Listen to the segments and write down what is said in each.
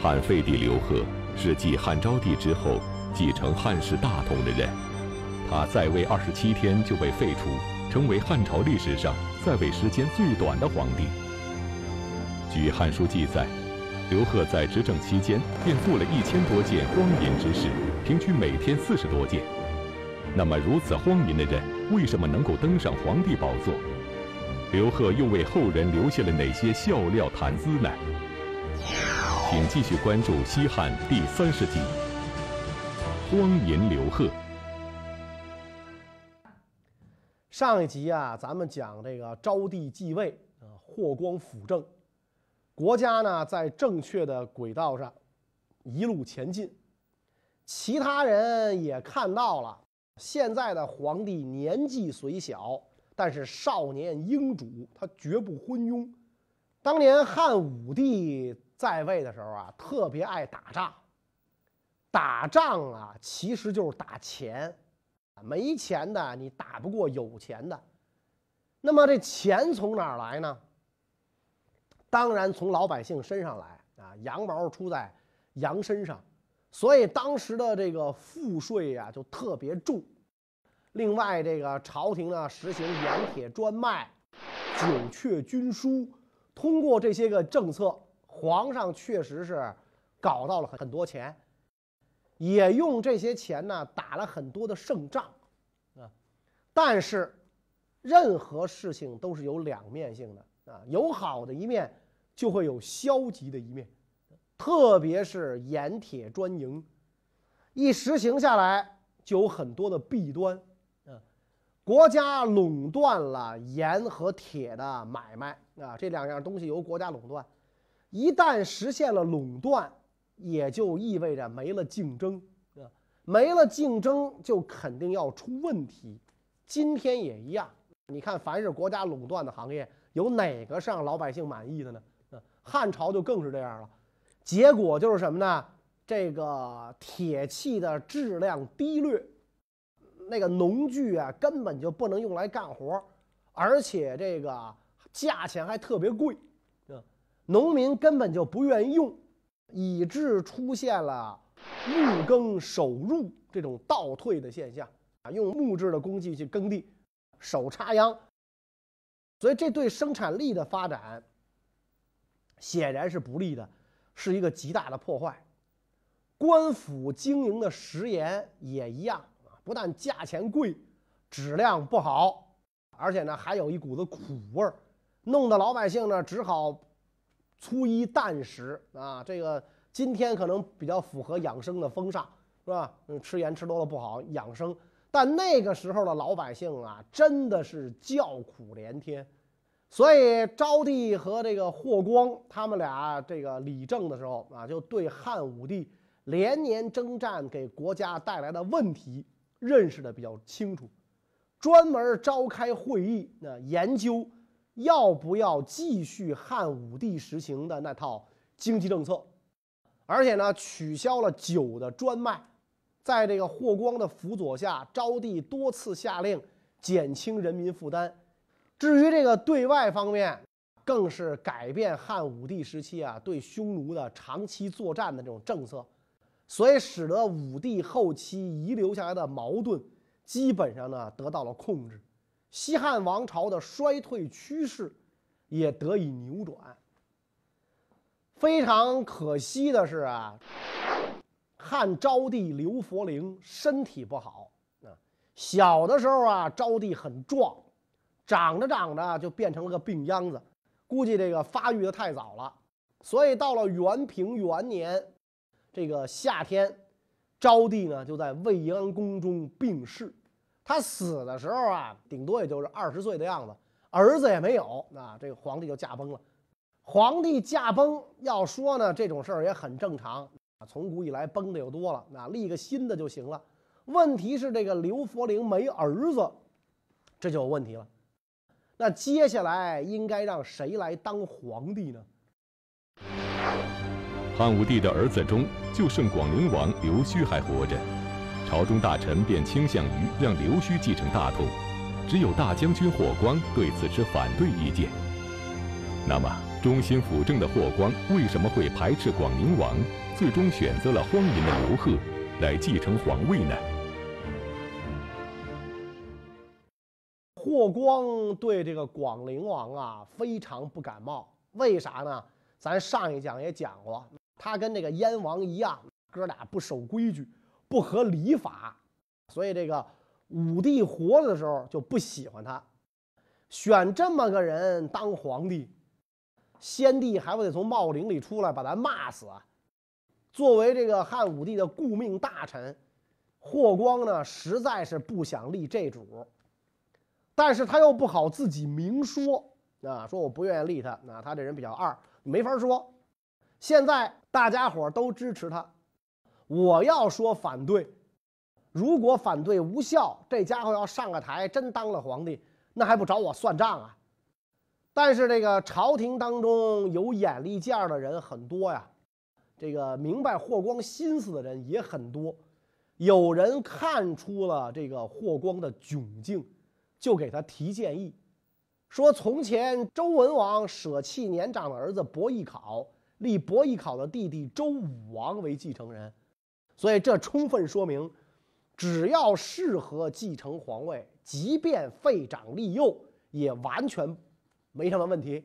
汉废帝刘贺是继汉昭帝之后继承汉室大统的人，他在位二十七天就被废除，成为汉朝历史上在位时间最短的皇帝。据《汉书》记载，刘贺在执政期间便做了一千多件荒淫之事，平均每天四十多件。那么，如此荒淫的人，为什么能够登上皇帝宝座？刘贺又为后人留下了哪些笑料谈资呢？请继续关注西汉第三十集《荒淫刘贺》。上一集啊，咱们讲这个昭帝继位啊，霍光辅政，国家呢在正确的轨道上一路前进。其他人也看到了，现在的皇帝年纪虽小，但是少年英主，他绝不昏庸。当年汉武帝。在位的时候啊，特别爱打仗。打仗啊，其实就是打钱，没钱的你打不过有钱的。那么这钱从哪儿来呢？当然从老百姓身上来啊，羊毛出在羊身上，所以当时的这个赋税呀就特别重。另外，这个朝廷呢实行盐铁专卖、九阙军书，通过这些个政策。皇上确实是搞到了很多钱，也用这些钱呢打了很多的胜仗，啊，但是任何事情都是有两面性的啊，有好的一面，就会有消极的一面，特别是盐铁专营，一实行下来就有很多的弊端，啊，国家垄断了盐和铁的买卖啊，这两样东西由国家垄断。一旦实现了垄断，也就意味着没了竞争，啊，没了竞争就肯定要出问题。今天也一样，你看，凡是国家垄断的行业，有哪个是让老百姓满意的呢？啊，汉朝就更是这样了。结果就是什么呢？这个铁器的质量低劣，那个农具啊，根本就不能用来干活，而且这个价钱还特别贵。农民根本就不愿意用，以致出现了木耕手入这种倒退的现象啊！用木质的工具去耕地，手插秧，所以这对生产力的发展显然是不利的，是一个极大的破坏。官府经营的食盐也一样啊，不但价钱贵，质量不好，而且呢还有一股子苦味儿，弄得老百姓呢只好。粗衣淡食啊，这个今天可能比较符合养生的风尚，是吧？嗯，吃盐吃多了不好，养生。但那个时候的老百姓啊，真的是叫苦连天。所以昭帝和这个霍光他们俩这个理政的时候啊，就对汉武帝连年征战给国家带来的问题认识的比较清楚，专门召开会议那研究。要不要继续汉武帝实行的那套经济政策？而且呢，取消了酒的专卖。在这个霍光的辅佐下，昭帝多次下令减轻人民负担。至于这个对外方面，更是改变汉武帝时期啊对匈奴的长期作战的这种政策，所以使得武帝后期遗留下来的矛盾基本上呢得到了控制。西汉王朝的衰退趋势也得以扭转。非常可惜的是啊，汉昭帝刘弗陵身体不好啊。小的时候啊，昭帝很壮，长着长着就变成了个病秧子，估计这个发育的太早了。所以到了元平元年这个夏天，昭帝呢就在未央宫中病逝。他死的时候啊，顶多也就是二十岁的样子，儿子也没有，那这个皇帝就驾崩了。皇帝驾崩，要说呢，这种事儿也很正常，从古以来崩的又多了，那立个新的就行了。问题是这个刘弗陵没儿子，这就有问题了。那接下来应该让谁来当皇帝呢？汉武帝的儿子中，就剩广陵王刘胥还活着。朝中大臣便倾向于让刘胥继承大统，只有大将军霍光对此持反对意见。那么，忠心辅政的霍光为什么会排斥广宁王，最终选择了荒淫的刘贺来继承皇位呢？霍光对这个广陵王啊非常不感冒，为啥呢？咱上一讲也讲过，他跟这个燕王一样，哥俩不守规矩，不合礼法，所以这个武帝活着的时候就不喜欢他，选这么个人当皇帝。先帝还不得从茂陵里出来把咱骂死啊！作为这个汉武帝的顾命大臣，霍光呢实在是不想立这主，但是他又不好自己明说啊，说我不愿意立他，那他这人比较二，没法说。现在大家伙都支持他，我要说反对，如果反对无效，这家伙要上个台真当了皇帝，那还不找我算账啊？但是这个朝廷当中有眼力见儿的人很多呀，这个明白霍光心思的人也很多。有人看出了这个霍光的窘境，就给他提建议，说从前周文王舍弃年长的儿子伯邑考，立伯邑考的弟弟周武王为继承人，所以这充分说明，只要适合继承皇位，即便废长立幼，也完全。没什么问题，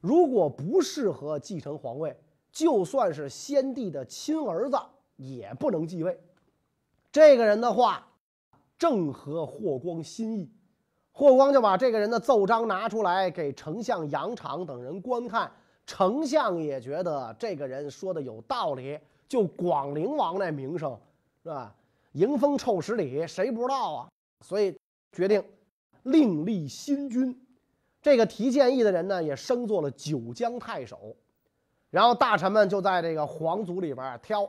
如果不适合继承皇位，就算是先帝的亲儿子也不能继位。这个人的话正合霍光心意，霍光就把这个人的奏章拿出来给丞相杨敞等人观看，丞相也觉得这个人说的有道理。就广陵王那名声，是吧？迎风臭十里，谁不知道啊？所以决定另立新君。这个提建议的人呢，也升做了九江太守，然后大臣们就在这个皇族里边挑，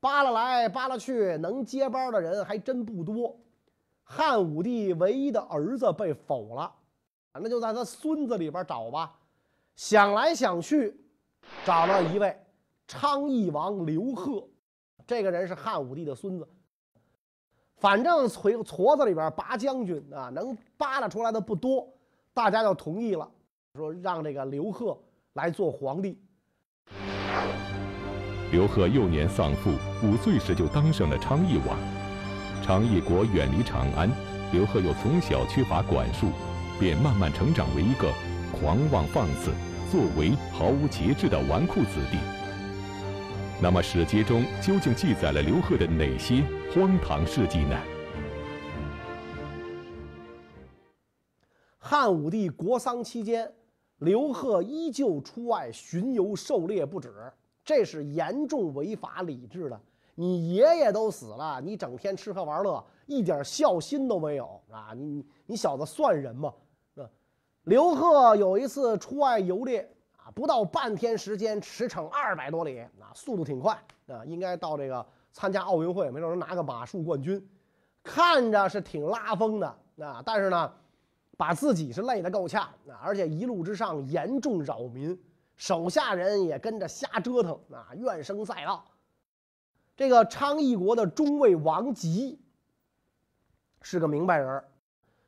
扒拉来扒拉去，能接班的人还真不多。汉武帝唯一的儿子被否了，那就在他孙子里边找吧。想来想去，找了一位昌邑王刘贺，这个人是汉武帝的孙子。反正锤矬子里边拔将军啊，能扒拉出来的不多。大家就同意了，说让这个刘贺来做皇帝。刘贺幼年丧父，五岁时就当上了昌邑王。昌邑国远离长安，刘贺又从小缺乏管束，便慢慢成长为一个狂妄放肆、作为毫无节制的纨绔子弟。那么史籍中究竟记载了刘贺的哪些荒唐事迹呢？汉武帝国丧期间，刘贺依旧出外巡游狩猎不止，这是严重违法礼制的。你爷爷都死了，你整天吃喝玩乐，一点孝心都没有啊！你你小子算人吗？刘贺有一次出外游猎，不到半天时间驰骋二百多里，啊，速度挺快啊，应该到这个参加奥运会，没准能拿个马术冠军，看着是挺拉风的啊，但是呢。把自己是累得够呛啊，而且一路之上严重扰民，手下人也跟着瞎折腾啊，怨声载道。这个昌邑国的中尉王吉是个明白人，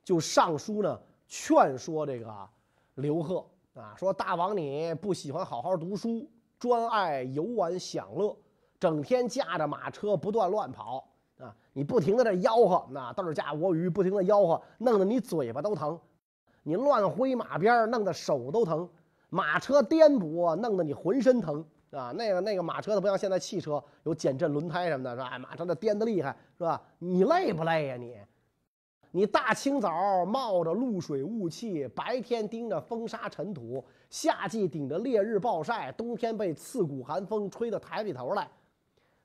就上书呢劝说这个刘贺啊，说大王你不喜欢好好读书，专爱游玩享乐，整天驾着马车不断乱跑。啊！你不停的这吆喝，那都是驾我语，不停的吆喝，弄得你嘴巴都疼；你乱挥马鞭，弄得手都疼；马车颠簸，弄得你浑身疼啊！那个那个马车，它不像现在汽车有减震轮胎什么的，是吧？马车这颠得厉害，是吧？你累不累呀？你，你大清早冒着露水雾气，白天盯着风沙尘土，夏季顶着烈日暴晒，冬天被刺骨寒风吹到台里头来，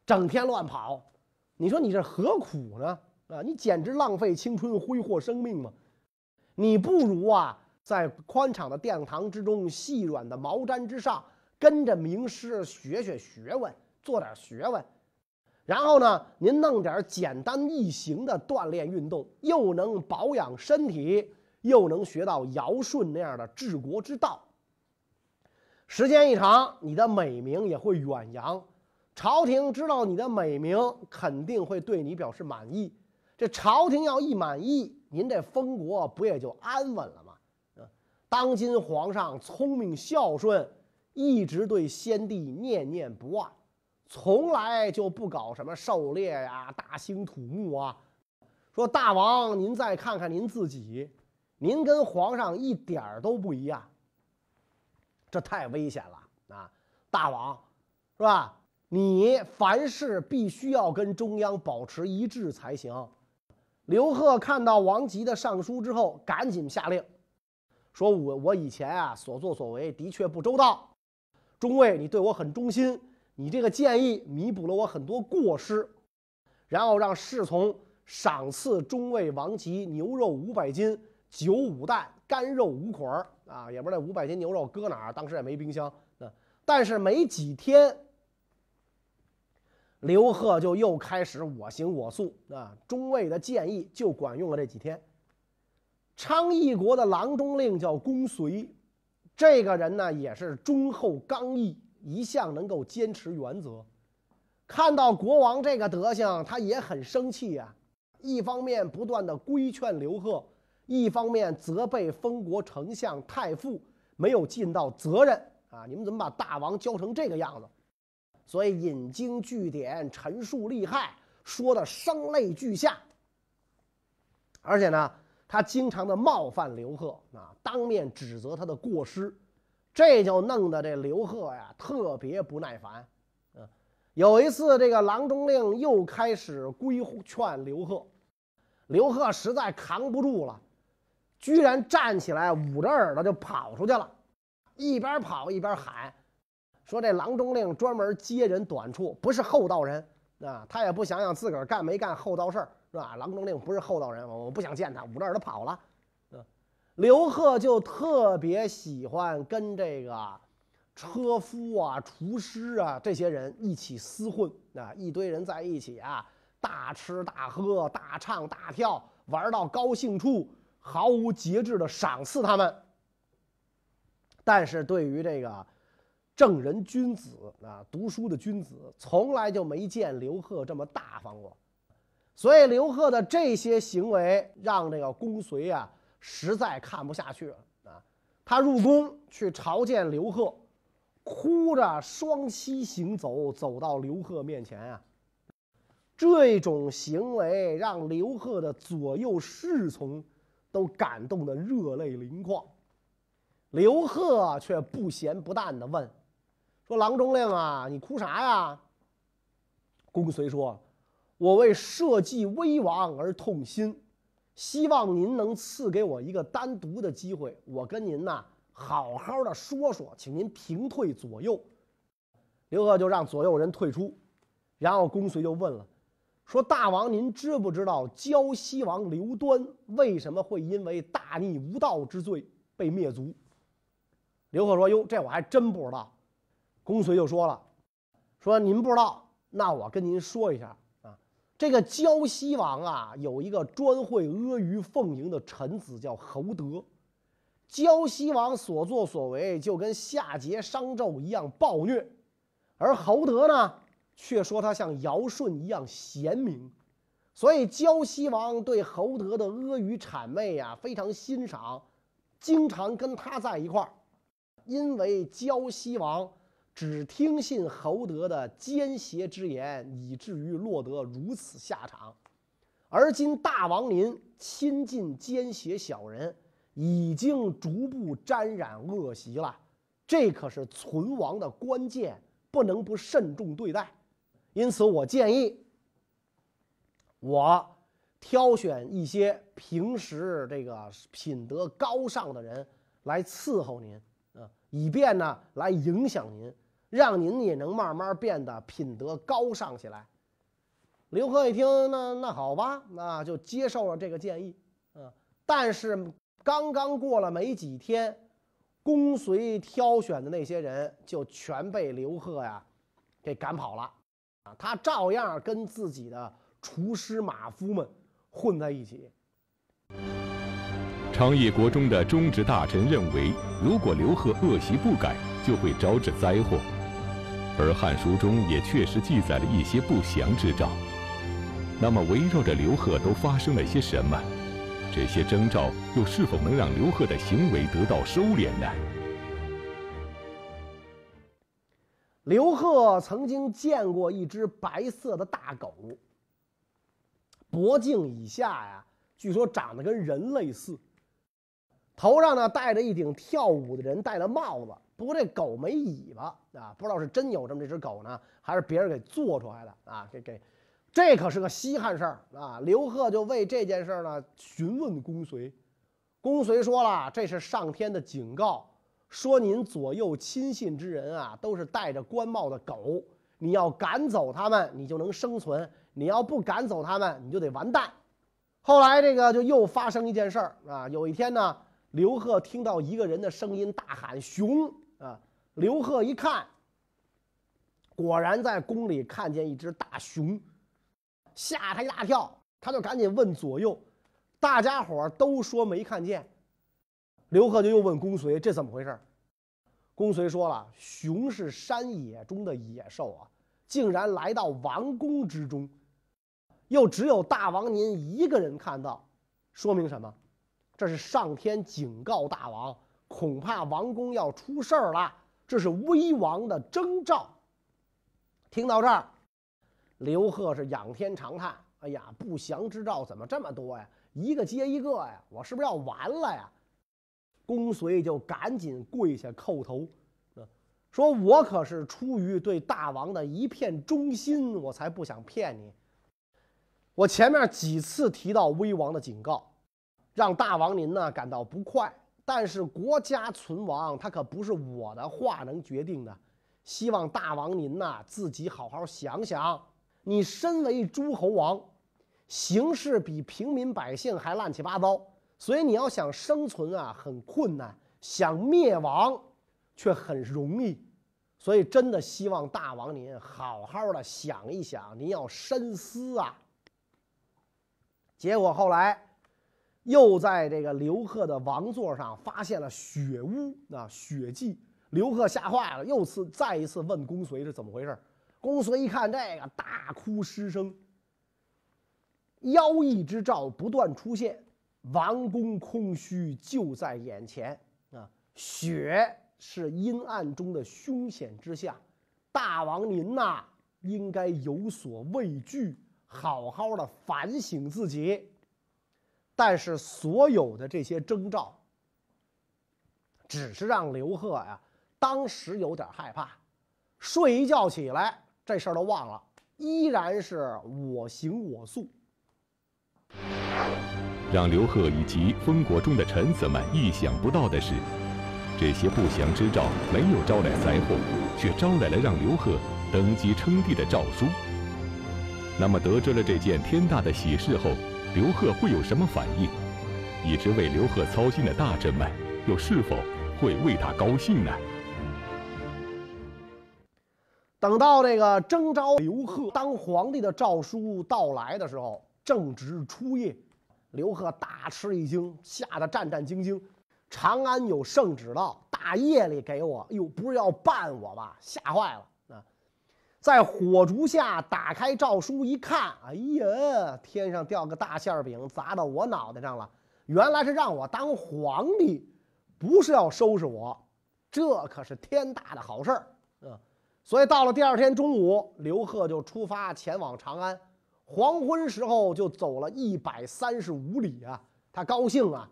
整天乱跑。你说你这何苦呢？啊，你简直浪费青春，挥霍生命嘛！你不如啊，在宽敞的殿堂之中，细软的毛毡之上，跟着名师学学学问，做点学问。然后呢，您弄点简单易行的锻炼运动，又能保养身体，又能学到尧舜那样的治国之道。时间一长，你的美名也会远扬。朝廷知道你的美名，肯定会对你表示满意。这朝廷要一满意，您这封国不也就安稳了吗？啊，当今皇上聪明孝顺，一直对先帝念念不忘，从来就不搞什么狩猎呀、大兴土木啊。说大王，您再看看您自己，您跟皇上一点都不一样，这太危险了啊！大王，是吧？你凡事必须要跟中央保持一致才行。刘贺看到王吉的上书之后，赶紧下令，说：“我我以前啊所作所为的确不周到，中尉你对我很忠心，你这个建议弥补了我很多过失。”然后让侍从赏赐中尉王吉牛肉五百斤、酒五担、干肉五捆儿啊，也不知道五百斤牛肉搁哪儿，当时也没冰箱啊。但是没几天。刘贺就又开始我行我素啊！中尉的建议就管用了这几天。昌邑国的郎中令叫公随，这个人呢也是忠厚刚毅，一向能够坚持原则。看到国王这个德行，他也很生气呀。一方面不断的规劝刘贺，一方面责备封国丞相太傅没有尽到责任啊！你们怎么把大王教成这个样子？所以引经据典，陈述利害，说的声泪俱下。而且呢，他经常的冒犯刘贺啊，当面指责他的过失，这就弄得这刘贺呀特别不耐烦。嗯，有一次这个郎中令又开始规劝刘贺，刘贺实在扛不住了，居然站起来捂着耳朵就跑出去了，一边跑一边喊。说这郎中令专门揭人短处，不是厚道人啊！他也不想想自个儿干没干厚道事儿，是吧？郎中令不是厚道人，我不想见他，捂着耳朵跑了。刘贺就特别喜欢跟这个车夫啊、厨师啊这些人一起厮混啊，一堆人在一起啊，大吃大喝、大唱大跳，玩到高兴处，毫无节制的赏赐他们。但是对于这个。正人君子啊，读书的君子从来就没见刘贺这么大方过，所以刘贺的这些行为让这个公随啊实在看不下去了啊。他入宫去朝见刘贺，哭着双膝行走，走到刘贺面前啊。这种行为让刘贺的左右侍从都感动得热泪盈眶，刘贺却不咸不淡地问。说郎中令啊，你哭啥呀？公随说：“我为社稷危亡而痛心，希望您能赐给我一个单独的机会，我跟您呐好好的说说，请您平退左右。”刘贺就让左右人退出，然后公随就问了：“说大王，您知不知道胶西王刘端为什么会因为大逆无道之罪被灭族？”刘贺说：“哟，这我还真不知道。”公随就说了：“说您不知道，那我跟您说一下，这个胶西王啊，有一个专会阿谀奉迎的臣子叫侯德。胶西王所作所为就跟夏桀、商纣一样暴虐，而侯德呢，却说他像尧舜一样贤明，所以胶西王对侯德的阿谀谄媚呀非常欣赏，经常跟他在一块儿，因为胶西王。”只听信侯德的奸邪之言，以至于落得如此下场。而今大王您亲近奸邪小人，已经逐步沾染恶习了，这可是存亡的关键，不能不慎重对待。因此，我建议我挑选一些平时这个品德高尚的人来伺候您，啊，以便呢来影响您。让您也能慢慢变得品德高尚起来。刘贺一听，那那好吧，那就接受了这个建议。嗯，但是刚刚过了没几天，公随挑选的那些人就全被刘贺呀给赶跑了。啊，他照样跟自己的厨师马夫们混在一起。昌邑国中的忠直大臣认为，如果刘贺恶习不改，就会招致灾祸。而《汉书》中也确实记载了一些不祥之兆。那么，围绕着刘贺都发生了些什么？这些征兆又是否能让刘贺的行为得到收敛呢？刘贺曾经见过一只白色的大狗，脖颈以下呀，据说长得跟人类似，头上呢戴着一顶跳舞的人戴的帽子。不过这狗没尾巴啊，不知道是真有这么一只狗呢，还是别人给做出来的啊？给给，这可是个稀罕事儿啊！刘贺就为这件事儿呢询问公随，公随说了，这是上天的警告，说您左右亲信之人啊都是戴着官帽的狗，你要赶走他们，你就能生存；你要不赶走他们，你就得完蛋。后来这个就又发生一件事儿啊，有一天呢，刘贺听到一个人的声音大喊“熊”。啊！刘贺一看，果然在宫里看见一只大熊，吓他一大跳。他就赶紧问左右，大家伙都说没看见。刘贺就又问公随：“这怎么回事？”公随说了：“熊是山野中的野兽啊，竟然来到王宫之中，又只有大王您一个人看到，说明什么？这是上天警告大王。”恐怕王宫要出事儿了，这是危亡的征兆。听到这儿，刘贺是仰天长叹：“哎呀，不祥之兆怎么这么多呀？一个接一个呀！我是不是要完了呀？”公随就赶紧跪下叩头，说：“我可是出于对大王的一片忠心，我才不想骗你。我前面几次提到危亡的警告，让大王您呢感到不快。”但是国家存亡，它可不是我的话能决定的。希望大王您呐自己好好想想。你身为诸侯王，形势比平民百姓还乱七八糟，所以你要想生存啊很困难，想灭亡却很容易。所以真的希望大王您好好的想一想，您要深思啊。结果后来。又在这个刘贺的王座上发现了血污啊，血迹。刘贺吓坏了，又次再一次问公随是怎么回事。公随一看这个，大哭失声。妖异之兆不断出现，王宫空虚就在眼前啊！血是阴暗中的凶险之象，大王您呐，应该有所畏惧，好好的反省自己。但是所有的这些征兆，只是让刘贺呀当时有点害怕，睡一觉起来这事儿都忘了，依然是我行我素。让刘贺以及封国中的臣子们意想不到的是，这些不祥之兆没有招来灾祸，却招来了让刘贺登基称帝的诏书。那么得知了这件天大的喜事后。刘贺会有什么反应？一直为刘贺操心的大臣们，又是否会为他高兴呢？等到这个征召刘贺当皇帝的诏书到来的时候，正值初夜，刘贺大吃一惊，吓得战战兢兢。长安有圣旨到，大夜里给我，哟，不是要办我吧？吓坏了。在火烛下打开诏书一看，哎呀，天上掉个大馅饼砸到我脑袋上了！原来是让我当皇帝，不是要收拾我，这可是天大的好事儿啊！所以到了第二天中午，刘贺就出发前往长安，黄昏时候就走了一百三十五里啊！他高兴啊，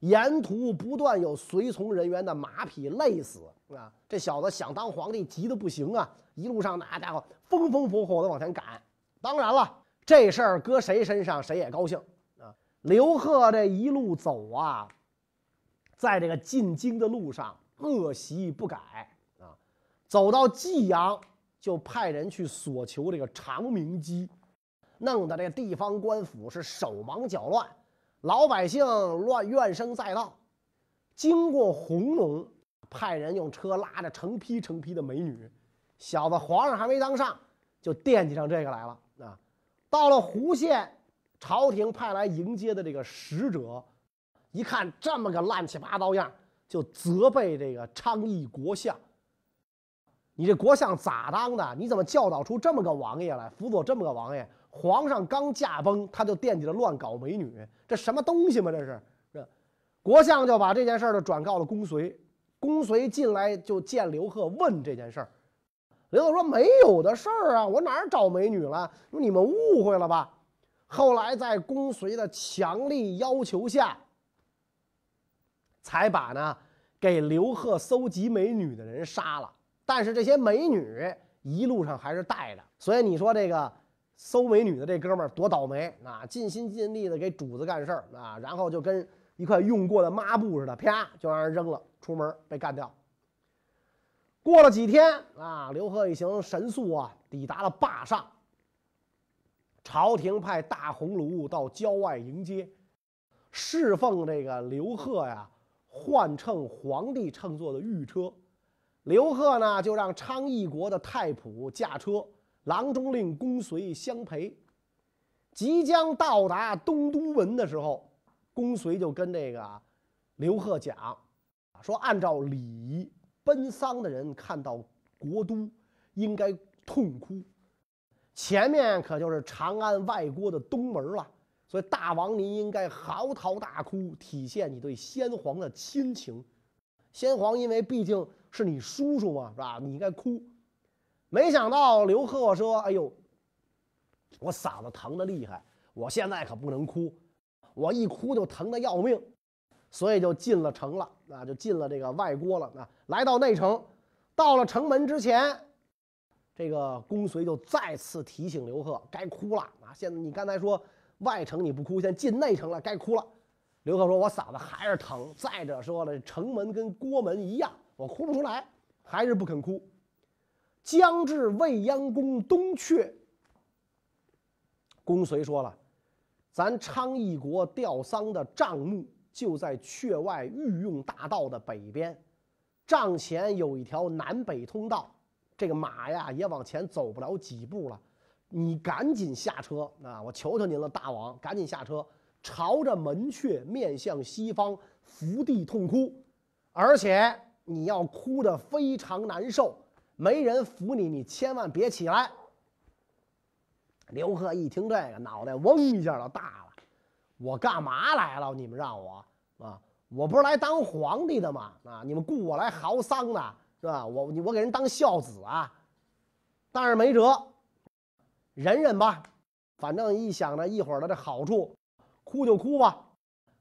沿途不断有随从人员的马匹累死啊！这小子想当皇帝，急得不行啊！一路上那家伙风风火火的往前赶，当然了，这事儿搁谁身上谁也高兴啊。刘贺这一路走啊，在这个进京的路上恶习不改啊，走到济阳就派人去索求这个长明基，弄得这地方官府是手忙脚乱，老百姓乱怨声载道。经过弘农，派人用车拉着成批成批的美女。小子，皇上还没当上，就惦记上这个来了啊！到了湖县，朝廷派来迎接的这个使者，一看这么个乱七八糟样，就责备这个昌邑国相：“你这国相咋当的？你怎么教导出这么个王爷来，辅佐这么个王爷？皇上刚驾崩，他就惦记着乱搞美女，这什么东西嘛？这是，是。国相就把这件事儿就转告了公随，公随进来就见刘贺，问这件事儿。刘贺说：“没有的事儿啊，我哪找美女了？你们误会了吧？”后来在公随的强力要求下，才把呢给刘贺搜集美女的人杀了。但是这些美女一路上还是带着，所以你说这个搜美女的这哥们儿多倒霉啊！尽心尽力的给主子干事儿啊，然后就跟一块用过的抹布似的，啪就让人扔了，出门被干掉。过了几天啊，刘贺一行神速啊，抵达了坝上。朝廷派大鸿胪到郊外迎接，侍奉这个刘贺呀，换乘皇帝乘坐的御车。刘贺呢，就让昌邑国的太仆驾车，郎中令公随相陪。即将到达东都门的时候，公随就跟这个刘贺讲，说按照礼仪。奔丧的人看到国都，应该痛哭。前面可就是长安外郭的东门了，所以大王您应该嚎啕大哭，体现你对先皇的亲情。先皇因为毕竟是你叔叔嘛，是吧？你应该哭。没想到刘贺说：“哎呦，我嗓子疼的厉害，我现在可不能哭，我一哭就疼的要命。”所以就进了城了，啊，就进了这个外郭了。啊，来到内城，到了城门之前，这个公随就再次提醒刘贺该哭了。啊，现在你刚才说外城你不哭，现在进内城了，该哭了。刘贺说：“我嗓子还是疼。再者说了，城门跟郭门一样，我哭不出来，还是不肯哭。”将至未央宫东阙，公随说了：“咱昌邑国吊丧的账目。”就在阙外御用大道的北边，帐前有一条南北通道，这个马呀也往前走不了几步了。你赶紧下车啊！我求求您了，大王，赶紧下车，朝着门阙面向西方伏地痛哭，而且你要哭得非常难受，没人扶你，你千万别起来。刘贺一听这个，脑袋嗡一下就大了，我干嘛来了？你们让我。啊，我不是来当皇帝的吗？啊，你们雇我来嚎丧的，是吧？我我给人当孝子啊，但是没辙，忍忍吧。反正一想着一会儿的这好处，哭就哭吧。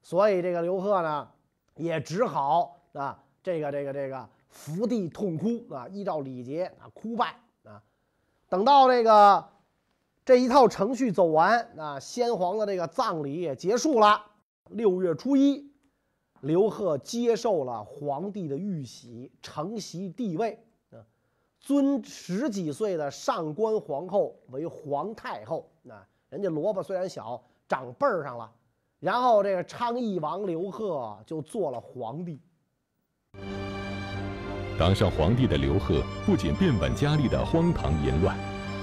所以这个刘贺呢，也只好啊，这个这个这个伏地痛哭啊，依照礼节啊，哭拜啊。等到这个这一套程序走完啊，先皇的这个葬礼也结束了。六月初一。刘贺接受了皇帝的玉玺，承袭帝位，啊，尊十几岁的上官皇后为皇太后。啊，人家萝卜虽然小，长辈儿上了。然后这个昌邑王刘贺就做了皇帝。当上皇帝的刘贺不仅变本加厉的荒唐淫乱，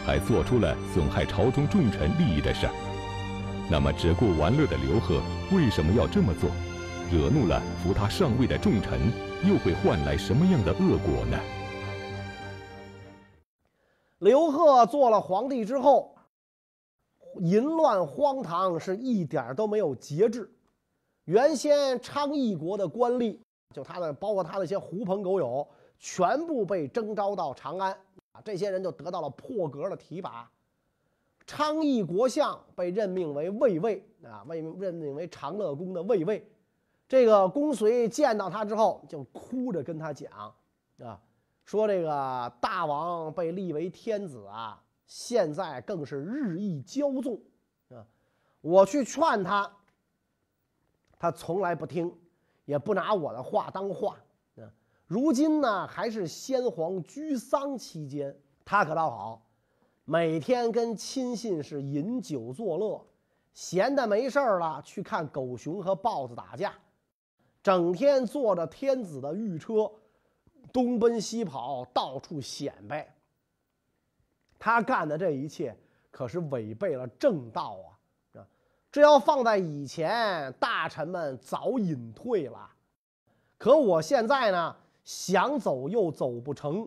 还做出了损害朝中重臣利益的事儿。那么，只顾玩乐的刘贺为什么要这么做？惹怒了扶他上位的重臣，又会换来什么样的恶果呢？刘贺做了皇帝之后，淫乱荒唐是一点都没有节制。原先昌邑国的官吏，就他的，包括他那些狐朋狗友，全部被征召到长安啊，这些人就得到了破格的提拔。昌邑国相被任命为卫尉啊，为任命为长乐宫的卫尉。这个公随见到他之后，就哭着跟他讲，啊，说这个大王被立为天子啊，现在更是日益骄纵，啊，我去劝他，他从来不听，也不拿我的话当话，啊，如今呢还是先皇居丧期间，他可倒好，每天跟亲信是饮酒作乐，闲的没事儿了去看狗熊和豹子打架。整天坐着天子的御车，东奔西跑，到处显摆。他干的这一切可是违背了正道啊！这要放在以前，大臣们早隐退了。可我现在呢，想走又走不成，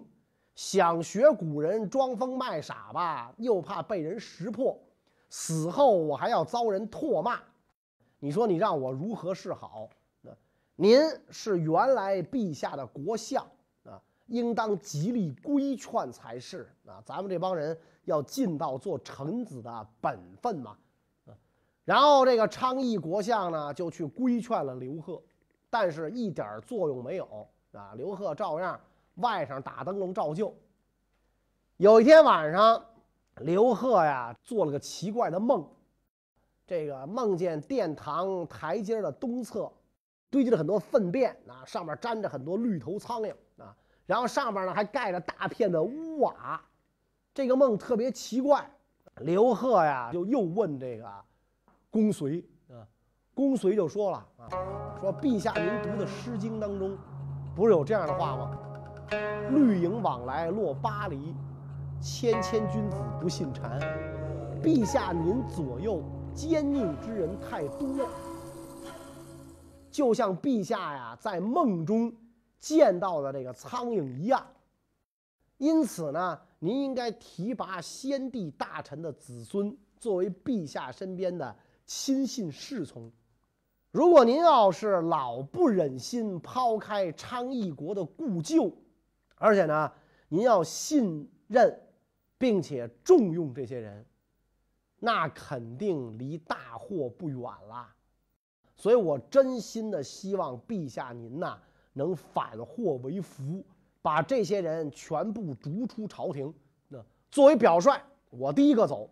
想学古人装疯卖傻吧，又怕被人识破，死后我还要遭人唾骂，你说你让我如何是好？您是原来陛下的国相啊，应当极力规劝才是啊。咱们这帮人要尽到做臣子的本分嘛。然后这个昌邑国相呢，就去规劝了刘贺，但是一点作用没有啊。刘贺照样外甥打灯笼照旧。有一天晚上，刘贺呀做了个奇怪的梦，这个梦见殿堂台阶的东侧。堆积了很多粪便啊，上面粘着很多绿头苍蝇啊，然后上面呢还盖着大片的屋瓦，这个梦特别奇怪。刘贺呀就又问这个公随啊，公随就说了啊，说陛下您读的《诗经》当中不是有这样的话吗？绿影往来落巴黎，谦谦君子不信谗。陛下您左右奸佞之人太多。就像陛下呀在梦中见到的这个苍蝇一样，因此呢，您应该提拔先帝大臣的子孙作为陛下身边的亲信侍从。如果您要是老不忍心抛开昌邑国的故旧，而且呢，您要信任并且重用这些人，那肯定离大祸不远了。所以我真心的希望陛下您呐能反祸为福，把这些人全部逐出朝廷。那作为表率，我第一个走，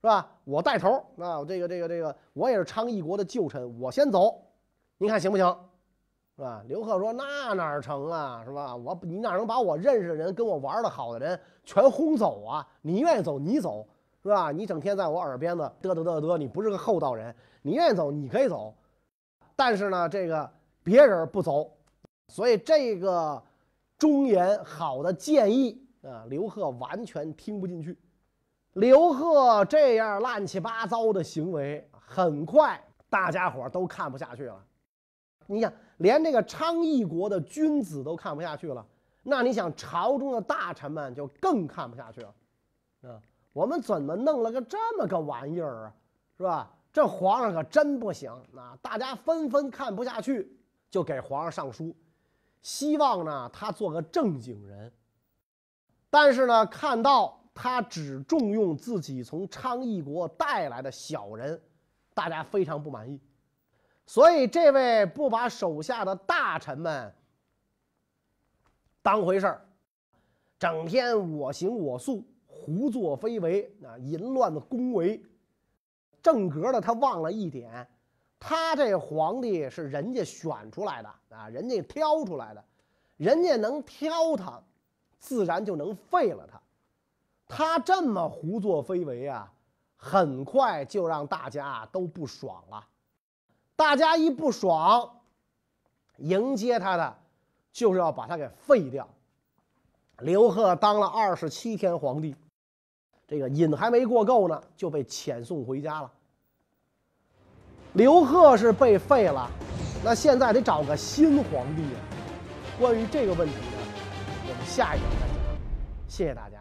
是吧？我带头。那这个这个这个，我也是昌邑国的旧臣，我先走，您看行不行？是吧？刘贺说：“那哪成啊？是吧？我你哪能把我认识的人、跟我玩的好的人全轰走啊？你愿意走你走，是吧？你整天在我耳边子嘚嘚嘚嘚，你不是个厚道人。你愿意走你可以走。”但是呢，这个别人不走，所以这个忠言好的建议啊，刘贺完全听不进去。刘贺这样乱七八糟的行为，很快大家伙都看不下去了。你想，连这个昌邑国的君子都看不下去了，那你想朝中的大臣们就更看不下去了。啊，我们怎么弄了个这么个玩意儿啊？是吧？这皇上可真不行啊！大家纷纷看不下去，就给皇上上书，希望呢他做个正经人。但是呢，看到他只重用自己从昌邑国带来的小人，大家非常不满意。所以这位不把手下的大臣们当回事儿，整天我行我素，胡作非为啊，淫乱的恭维。正格的他忘了一点，他这皇帝是人家选出来的啊，人家挑出来的，人家能挑他，自然就能废了他。他这么胡作非为啊，很快就让大家都不爽了。大家一不爽，迎接他的就是要把他给废掉。刘贺当了二十七天皇帝。这个瘾还没过够呢，就被遣送回家了。刘贺是被废了，那现在得找个新皇帝啊。关于这个问题呢，我们下一讲再讲。谢谢大家。